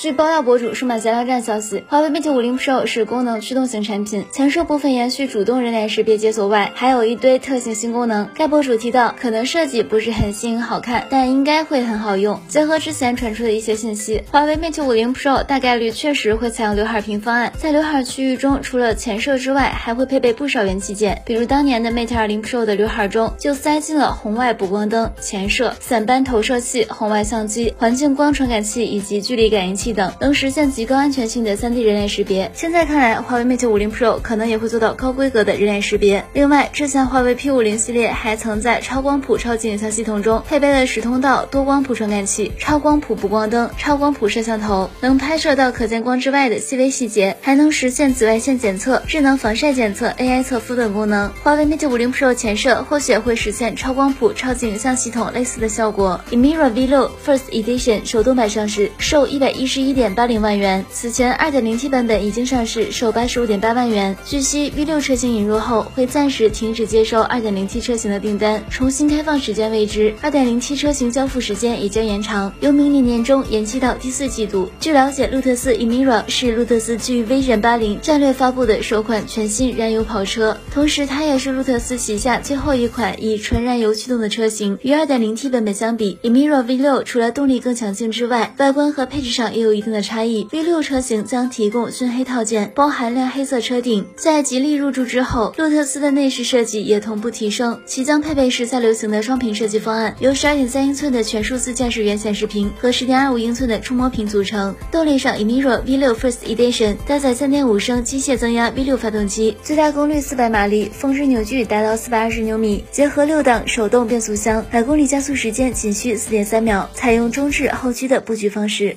据爆料博主数码闲聊站消息，华为 Mate 50 Pro 是功能驱动型产品，前摄部分延续主动人脸识别解锁外，还有一堆特性新功能。该博主提到，可能设计不是很新颖好看，但应该会很好用。结合之前传出的一些信息，华为 Mate 50 Pro 大概率确实会采用刘海屏方案，在刘海区域中，除了前摄之外，还会配备不少元器件，比如当年的 Mate 20 Pro 的刘海中就塞进了红外补光灯、前摄、散斑投射器、红外相机、环境光传感器以及距离感应器。等能实现极高安全性的 3D 人脸识别。现在看来，华为 Mate 50 Pro 可能也会做到高规格的人脸识别。另外，之前华为 P50 系列还曾在超光谱超级影像系统中配备了十通道多光谱传感器、超光谱补光灯、超光谱摄像头，能拍摄到可见光之外的细微细节，还能实现紫外线检测、智能防晒检测、AI 测肤等功能。华为 Mate 50 Pro 前摄或许会实现超光谱超级影像系统类似的效果。Emira V6 First Edition 手动版上市，售一百一十。一点八零万元，此前二点零 T 版本已经上市，售八十五点八万元。据悉，V 六车型引入后会暂时停止接收二点零 T 车型的订单，重新开放时间未知。二点零 T 车型交付时间也将延长，由明年年中延期到第四季度。据了解，路特斯 Emira 是路特斯基于 Vision 八零战略发布的首款全新燃油跑车，同时它也是路特斯旗下最后一款以纯燃油驱动的车型。与二点零 T 版本相比，Emira V 六除了动力更强劲之外，外观和配置上也有。有一定的差异。V 六车型将提供熏黑套件，包含亮黑色车顶。在吉利入驻之后，路特斯的内饰设计也同步提升，其将配备时下流行的双屏设计方案，由十二点三英寸的全数字驾驶员显示屏和十点二五英寸的触摸屏组成。动力上，Emira V 六 First Edition 搭载三点五升机械增压 V 六发动机，最大功率四百马力，峰值扭矩达到四百二十牛米，结合六档手动变速箱，百公里加速时间仅需四点三秒，采用中置后驱的布局方式。